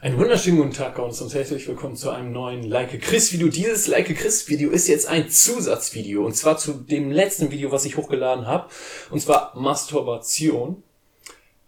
Einen wunderschönen guten Tag und herzlich willkommen zu einem neuen Like Chris Video. Dieses Like Chris Video ist jetzt ein Zusatzvideo und zwar zu dem letzten Video, was ich hochgeladen habe und zwar Masturbation.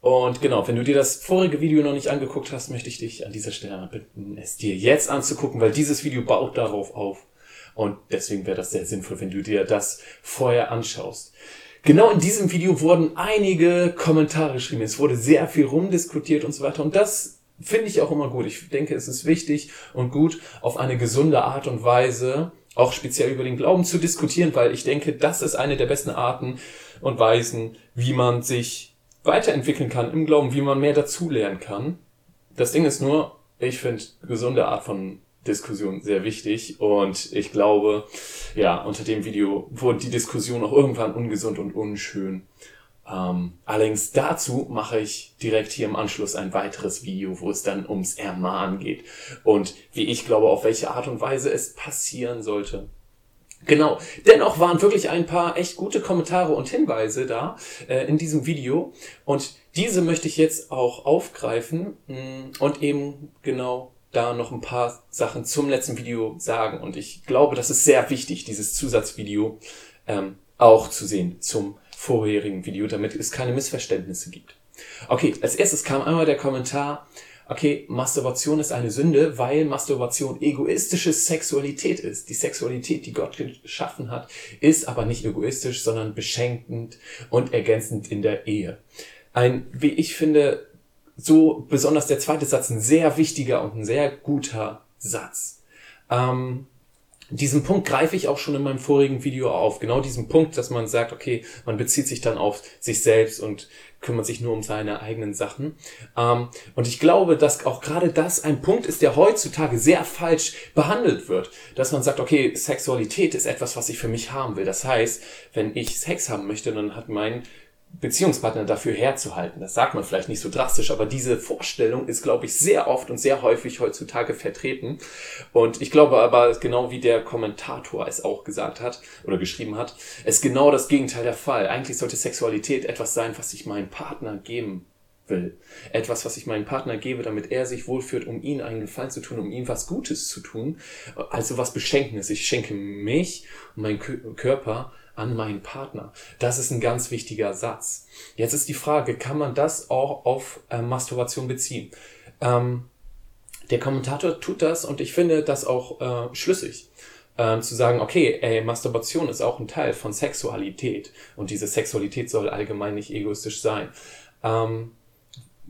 Und genau, wenn du dir das vorige Video noch nicht angeguckt hast, möchte ich dich an dieser Stelle bitten, es dir jetzt anzugucken, weil dieses Video baut darauf auf und deswegen wäre das sehr sinnvoll, wenn du dir das vorher anschaust. Genau in diesem Video wurden einige Kommentare geschrieben. Es wurde sehr viel rumdiskutiert und so weiter. Und das finde ich auch immer gut. Ich denke, es ist wichtig und gut, auf eine gesunde Art und Weise auch speziell über den Glauben zu diskutieren, weil ich denke, das ist eine der besten Arten und Weisen, wie man sich weiterentwickeln kann im Glauben, wie man mehr dazulernen kann. Das Ding ist nur, ich finde gesunde Art von Diskussion sehr wichtig und ich glaube, ja, unter dem Video wurde die Diskussion auch irgendwann ungesund und unschön. Ähm, allerdings dazu mache ich direkt hier im Anschluss ein weiteres Video, wo es dann ums Ermahnen geht und wie ich glaube, auf welche Art und Weise es passieren sollte. Genau. Dennoch waren wirklich ein paar echt gute Kommentare und Hinweise da äh, in diesem Video und diese möchte ich jetzt auch aufgreifen mh, mm, und eben genau da noch ein paar Sachen zum letzten Video sagen und ich glaube, das ist sehr wichtig, dieses Zusatzvideo ähm, auch zu sehen zum vorherigen Video, damit es keine Missverständnisse gibt. Okay, als erstes kam einmal der Kommentar, okay, Masturbation ist eine Sünde, weil Masturbation egoistische Sexualität ist. Die Sexualität, die Gott geschaffen hat, ist aber nicht egoistisch, sondern beschenkend und ergänzend in der Ehe. Ein, wie ich finde, so besonders der zweite Satz ein sehr wichtiger und ein sehr guter Satz. Ähm, diesen Punkt greife ich auch schon in meinem vorigen Video auf. Genau diesen Punkt, dass man sagt, okay, man bezieht sich dann auf sich selbst und kümmert sich nur um seine eigenen Sachen. Ähm, und ich glaube, dass auch gerade das ein Punkt ist, der heutzutage sehr falsch behandelt wird. Dass man sagt, okay, Sexualität ist etwas, was ich für mich haben will. Das heißt, wenn ich Sex haben möchte, dann hat mein Beziehungspartner dafür herzuhalten. Das sagt man vielleicht nicht so drastisch, aber diese Vorstellung ist, glaube ich, sehr oft und sehr häufig heutzutage vertreten. Und ich glaube aber, genau wie der Kommentator es auch gesagt hat oder geschrieben hat, ist genau das Gegenteil der Fall. Eigentlich sollte Sexualität etwas sein, was ich meinem Partner geben will. Etwas, was ich meinem Partner gebe, damit er sich wohlfühlt, um ihn einen Gefallen zu tun, um ihm was Gutes zu tun. Also was Beschenkendes. Ich schenke mich und meinen Körper an meinen Partner. Das ist ein ganz wichtiger Satz. Jetzt ist die Frage, kann man das auch auf äh, Masturbation beziehen? Ähm, der Kommentator tut das und ich finde das auch äh, schlüssig. Ähm, zu sagen, okay, ey, Masturbation ist auch ein Teil von Sexualität und diese Sexualität soll allgemein nicht egoistisch sein. Ähm,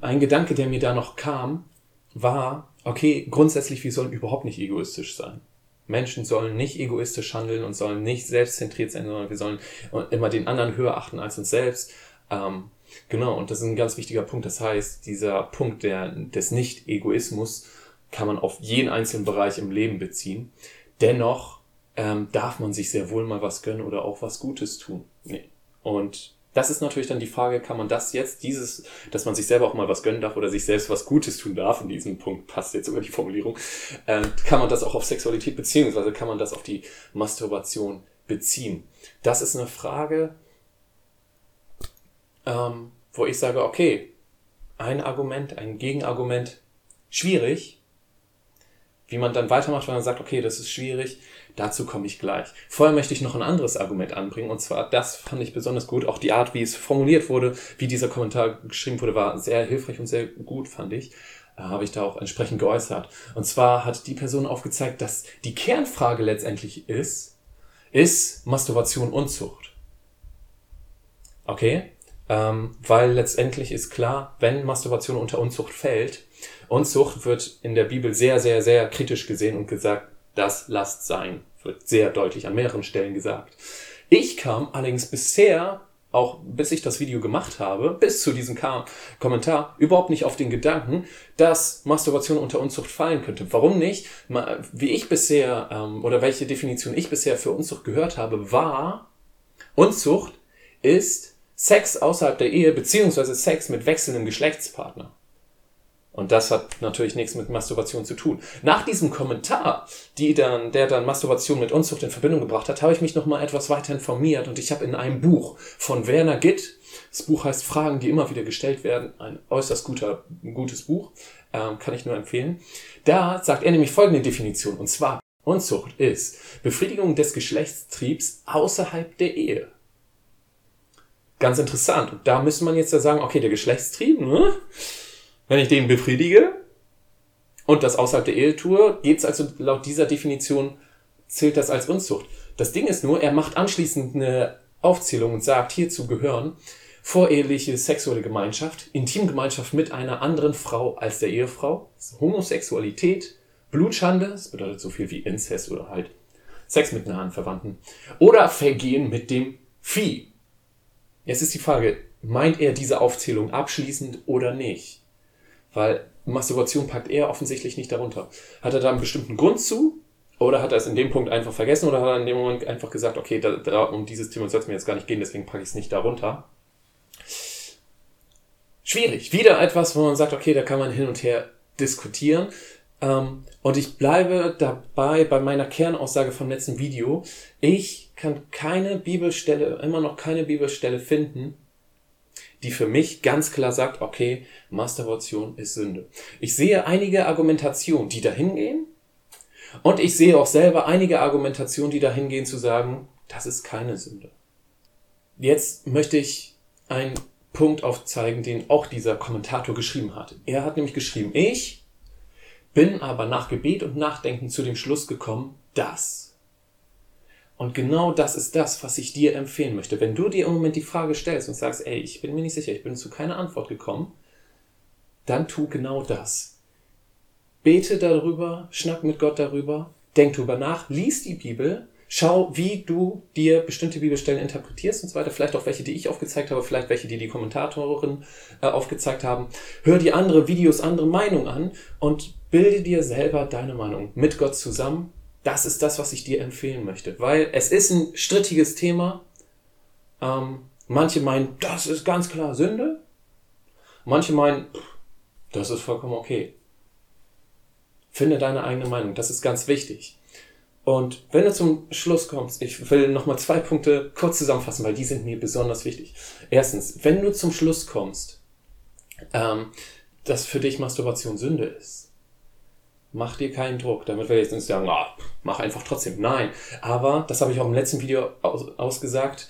ein Gedanke, der mir da noch kam, war, okay, grundsätzlich, wir sollen überhaupt nicht egoistisch sein. Menschen sollen nicht egoistisch handeln und sollen nicht selbstzentriert sein, sondern wir sollen immer den anderen höher achten als uns selbst. Ähm, genau, und das ist ein ganz wichtiger Punkt. Das heißt, dieser Punkt der, des Nicht-Egoismus kann man auf jeden einzelnen Bereich im Leben beziehen. Dennoch ähm, darf man sich sehr wohl mal was gönnen oder auch was Gutes tun. Und das ist natürlich dann die Frage, kann man das jetzt, dieses, dass man sich selber auch mal was gönnen darf oder sich selbst was Gutes tun darf, in diesem Punkt passt jetzt sogar die Formulierung, äh, kann man das auch auf Sexualität beziehungsweise kann man das auf die Masturbation beziehen? Das ist eine Frage, ähm, wo ich sage, okay, ein Argument, ein Gegenargument, schwierig, wie man dann weitermacht, wenn man sagt, okay, das ist schwierig, dazu komme ich gleich. Vorher möchte ich noch ein anderes Argument anbringen, und zwar, das fand ich besonders gut, auch die Art, wie es formuliert wurde, wie dieser Kommentar geschrieben wurde, war sehr hilfreich und sehr gut, fand ich. Da habe ich da auch entsprechend geäußert. Und zwar hat die Person aufgezeigt, dass die Kernfrage letztendlich ist, ist Masturbation Unzucht? Okay? Ähm, weil letztendlich ist klar, wenn Masturbation unter Unzucht fällt, Unzucht wird in der Bibel sehr, sehr, sehr kritisch gesehen und gesagt, das lasst sein. Wird sehr deutlich an mehreren Stellen gesagt. Ich kam allerdings bisher, auch bis ich das Video gemacht habe, bis zu diesem Kommentar, überhaupt nicht auf den Gedanken, dass Masturbation unter Unzucht fallen könnte. Warum nicht? Wie ich bisher, ähm, oder welche Definition ich bisher für Unzucht gehört habe, war, Unzucht ist Sex außerhalb der Ehe, beziehungsweise Sex mit wechselndem Geschlechtspartner. Und das hat natürlich nichts mit Masturbation zu tun. Nach diesem Kommentar, die dann, der dann Masturbation mit Unzucht in Verbindung gebracht hat, habe ich mich nochmal etwas weiter informiert und ich habe in einem Buch von Werner Gitt, das Buch heißt Fragen, die immer wieder gestellt werden, ein äußerst guter, gutes Buch, ähm, kann ich nur empfehlen. Da sagt er nämlich folgende Definition, und zwar Unzucht ist Befriedigung des Geschlechtstriebs außerhalb der Ehe. Ganz interessant. Und da müsste man jetzt ja sagen, okay, der Geschlechtstrieb, ne? Wenn ich den befriedige und das außerhalb der Ehe tue, geht's also laut dieser Definition, zählt das als Unzucht. Das Ding ist nur, er macht anschließend eine Aufzählung und sagt, hierzu gehören voreheliche sexuelle Gemeinschaft, Intimgemeinschaft mit einer anderen Frau als der Ehefrau, Homosexualität, Blutschande, das bedeutet so viel wie Inzest oder halt Sex mit nahen Verwandten, oder Vergehen mit dem Vieh. Jetzt ist die Frage, meint er diese Aufzählung abschließend oder nicht? Weil Masturbation packt er offensichtlich nicht darunter. Hat er da einen bestimmten Grund zu? Oder hat er es in dem Punkt einfach vergessen? Oder hat er in dem Moment einfach gesagt, okay, da, da, um dieses Thema soll es mir jetzt gar nicht gehen, deswegen packe ich es nicht darunter? Schwierig. Wieder etwas, wo man sagt, okay, da kann man hin und her diskutieren. Ähm, und ich bleibe dabei bei meiner Kernaussage vom letzten Video. Ich kann keine Bibelstelle, immer noch keine Bibelstelle finden, die für mich ganz klar sagt, okay, Masturbation ist Sünde. Ich sehe einige Argumentationen, die dahin gehen. Und ich sehe auch selber einige Argumentationen, die dahin gehen zu sagen, das ist keine Sünde. Jetzt möchte ich einen Punkt aufzeigen, den auch dieser Kommentator geschrieben hat. Er hat nämlich geschrieben, ich bin aber nach Gebet und Nachdenken zu dem Schluss gekommen, dass und genau das ist das, was ich dir empfehlen möchte. Wenn du dir im Moment die Frage stellst und sagst, ey, ich bin mir nicht sicher, ich bin zu keiner Antwort gekommen, dann tu genau das. Bete darüber, schnack mit Gott darüber, denk darüber nach, lies die Bibel, schau, wie du dir bestimmte Bibelstellen interpretierst und so weiter. Vielleicht auch welche, die ich aufgezeigt habe, vielleicht welche, die die Kommentatorin äh, aufgezeigt haben. Hör dir andere Videos, andere Meinungen an und bilde dir selber deine Meinung mit Gott zusammen das ist das, was ich dir empfehlen möchte. Weil es ist ein strittiges Thema. Ähm, manche meinen, das ist ganz klar Sünde. Manche meinen, das ist vollkommen okay. Finde deine eigene Meinung. Das ist ganz wichtig. Und wenn du zum Schluss kommst, ich will nochmal zwei Punkte kurz zusammenfassen, weil die sind mir besonders wichtig. Erstens, wenn du zum Schluss kommst, ähm, dass für dich Masturbation Sünde ist, mach dir keinen Druck. Damit will ich jetzt nicht sagen, ah, mach einfach trotzdem. Nein. Aber, das habe ich auch im letzten Video aus, ausgesagt,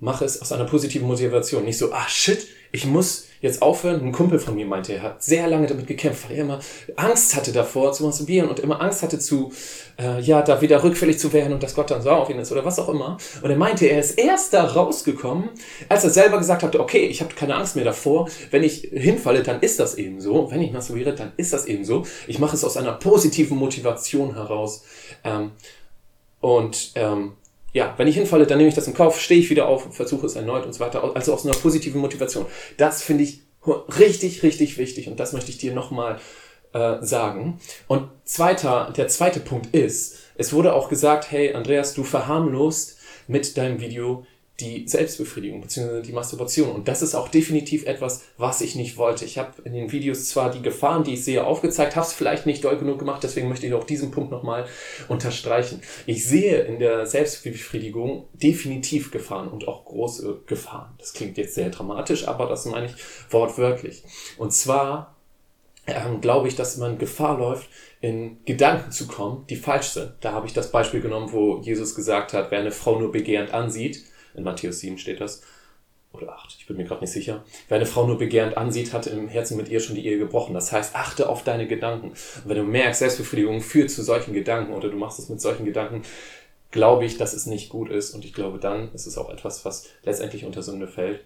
mach es aus einer positiven Motivation. Nicht so, ah shit, ich muss jetzt aufhören. Ein Kumpel von mir meinte, er hat sehr lange damit gekämpft, weil er immer Angst hatte davor zu masturbieren und immer Angst hatte zu, äh, ja, da wieder rückfällig zu werden und dass Gott dann so auf ihn ist oder was auch immer. Und er meinte, er ist erst da rausgekommen, als er selber gesagt hatte, okay, ich habe keine Angst mehr davor. Wenn ich hinfalle, dann ist das eben so. Wenn ich masturbiere, dann ist das eben so. Ich mache es aus einer positiven Motivation heraus. Ähm, und ähm, ja, wenn ich hinfalle, dann nehme ich das in Kauf, stehe ich wieder auf, versuche es erneut und so weiter. Also aus einer positiven Motivation. Das finde ich richtig, richtig wichtig und das möchte ich dir nochmal äh, sagen. Und zweiter, der zweite Punkt ist, es wurde auch gesagt, hey Andreas, du verharmlost mit deinem Video die Selbstbefriedigung bzw. die Masturbation. Und das ist auch definitiv etwas, was ich nicht wollte. Ich habe in den Videos zwar die Gefahren, die ich sehe, aufgezeigt, habe es vielleicht nicht doll genug gemacht, deswegen möchte ich auch diesen Punkt nochmal unterstreichen. Ich sehe in der Selbstbefriedigung definitiv Gefahren und auch große Gefahren. Das klingt jetzt sehr dramatisch, aber das meine ich wortwörtlich. Und zwar ähm, glaube ich, dass man Gefahr läuft, in Gedanken zu kommen, die falsch sind. Da habe ich das Beispiel genommen, wo Jesus gesagt hat, wer eine Frau nur begehrend ansieht, in Matthäus 7 steht das. Oder 8, ich bin mir gerade nicht sicher. Wer eine Frau nur begehrend ansieht, hat im Herzen mit ihr schon die Ehe gebrochen. Das heißt, achte auf deine Gedanken. Und wenn du merkst, Selbstbefriedigung führt zu solchen Gedanken oder du machst es mit solchen Gedanken, glaube ich, dass es nicht gut ist. Und ich glaube, dann ist es auch etwas, was letztendlich unter Sünde fällt.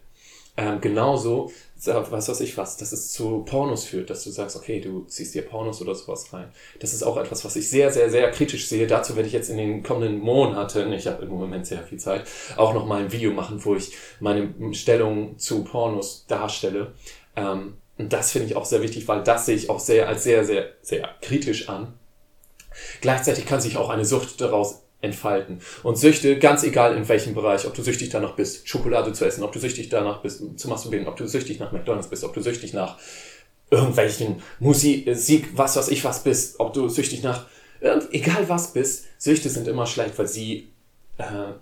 Ähm, genauso, was weiß ich was, dass es zu Pornos führt, dass du sagst, okay, du ziehst dir Pornos oder sowas rein. Das ist auch etwas, was ich sehr, sehr, sehr kritisch sehe. Dazu werde ich jetzt in den kommenden Monaten, ich habe im Moment sehr viel Zeit, auch nochmal ein Video machen, wo ich meine Stellung zu Pornos darstelle. Ähm, und das finde ich auch sehr wichtig, weil das sehe ich auch sehr als sehr, sehr, sehr kritisch an. Gleichzeitig kann sich auch eine Sucht daraus entfalten. Und Süchte, ganz egal in welchem Bereich, ob du süchtig danach bist, Schokolade zu essen, ob du süchtig danach bist, zu masturbieren, ob du süchtig nach McDonalds bist, ob du süchtig nach irgendwelchen Musik, was weiß ich was bist, ob du süchtig nach, egal was bist, Süchte sind immer schlecht, weil sie äh,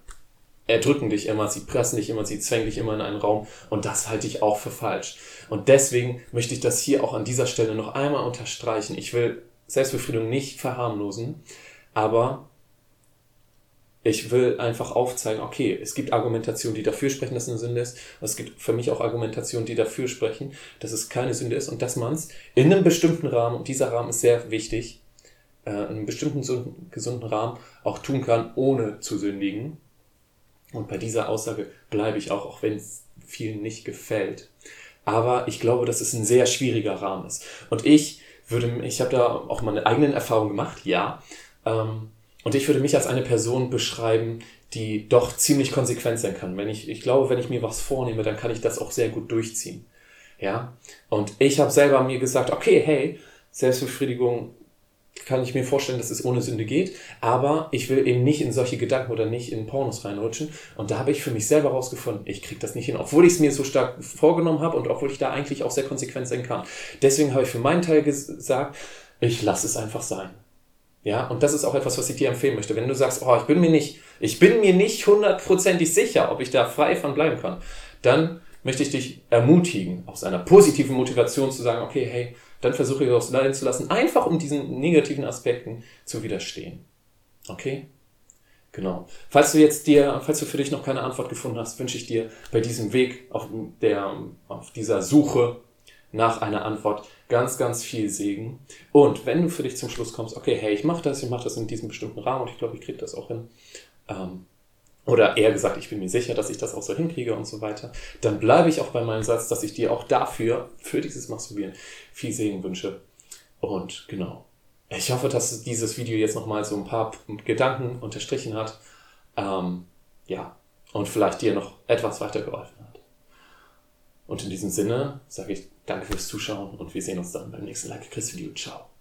erdrücken dich immer, sie pressen dich immer, sie zwängen dich immer in einen Raum und das halte ich auch für falsch. Und deswegen möchte ich das hier auch an dieser Stelle noch einmal unterstreichen. Ich will Selbstbefriedigung nicht verharmlosen, aber ich will einfach aufzeigen, okay, es gibt Argumentationen, die dafür sprechen, dass es eine Sünde ist. Es gibt für mich auch Argumentationen, die dafür sprechen, dass es keine Sünde ist und dass man es in einem bestimmten Rahmen, und dieser Rahmen ist sehr wichtig, äh, in einem bestimmten gesunden Rahmen auch tun kann, ohne zu sündigen. Und bei dieser Aussage bleibe ich auch, auch wenn es vielen nicht gefällt. Aber ich glaube, dass es ein sehr schwieriger Rahmen ist. Und ich würde, ich habe da auch meine eigenen Erfahrungen gemacht, ja. Ähm, und ich würde mich als eine Person beschreiben, die doch ziemlich konsequent sein kann. Wenn ich, ich glaube, wenn ich mir was vornehme, dann kann ich das auch sehr gut durchziehen. Ja. Und ich habe selber mir gesagt, okay, hey, Selbstbefriedigung kann ich mir vorstellen, dass es ohne Sünde geht, aber ich will eben nicht in solche Gedanken oder nicht in Pornos reinrutschen. Und da habe ich für mich selber rausgefunden, ich kriege das nicht hin, obwohl ich es mir so stark vorgenommen habe und obwohl ich da eigentlich auch sehr konsequent sein kann. Deswegen habe ich für meinen Teil gesagt, ich lasse es einfach sein. Ja, und das ist auch etwas, was ich dir empfehlen möchte. Wenn du sagst, oh, ich bin mir nicht, ich bin mir nicht hundertprozentig sicher, ob ich da frei von bleiben kann, dann möchte ich dich ermutigen, aus einer positiven Motivation zu sagen, okay, hey, dann versuche ich es leiden zu lassen, einfach um diesen negativen Aspekten zu widerstehen. Okay? Genau. Falls du jetzt dir, falls du für dich noch keine Antwort gefunden hast, wünsche ich dir bei diesem Weg, auf der, auf dieser Suche nach einer Antwort ganz, ganz viel Segen. Und wenn du für dich zum Schluss kommst, okay, hey, ich mache das, ich mache das in diesem bestimmten Rahmen und ich glaube, ich kriege das auch hin. Ähm, oder eher gesagt, ich bin mir sicher, dass ich das auch so hinkriege und so weiter, dann bleibe ich auch bei meinem Satz, dass ich dir auch dafür, für dieses Masturbieren, viel Segen wünsche. Und genau. Ich hoffe, dass dieses Video jetzt nochmal so ein paar Gedanken unterstrichen hat. Ähm, ja, und vielleicht dir noch etwas weitergeholfen hat. Und in diesem Sinne sage ich danke fürs Zuschauen und wir sehen uns dann beim nächsten Like Chris Video. Ciao.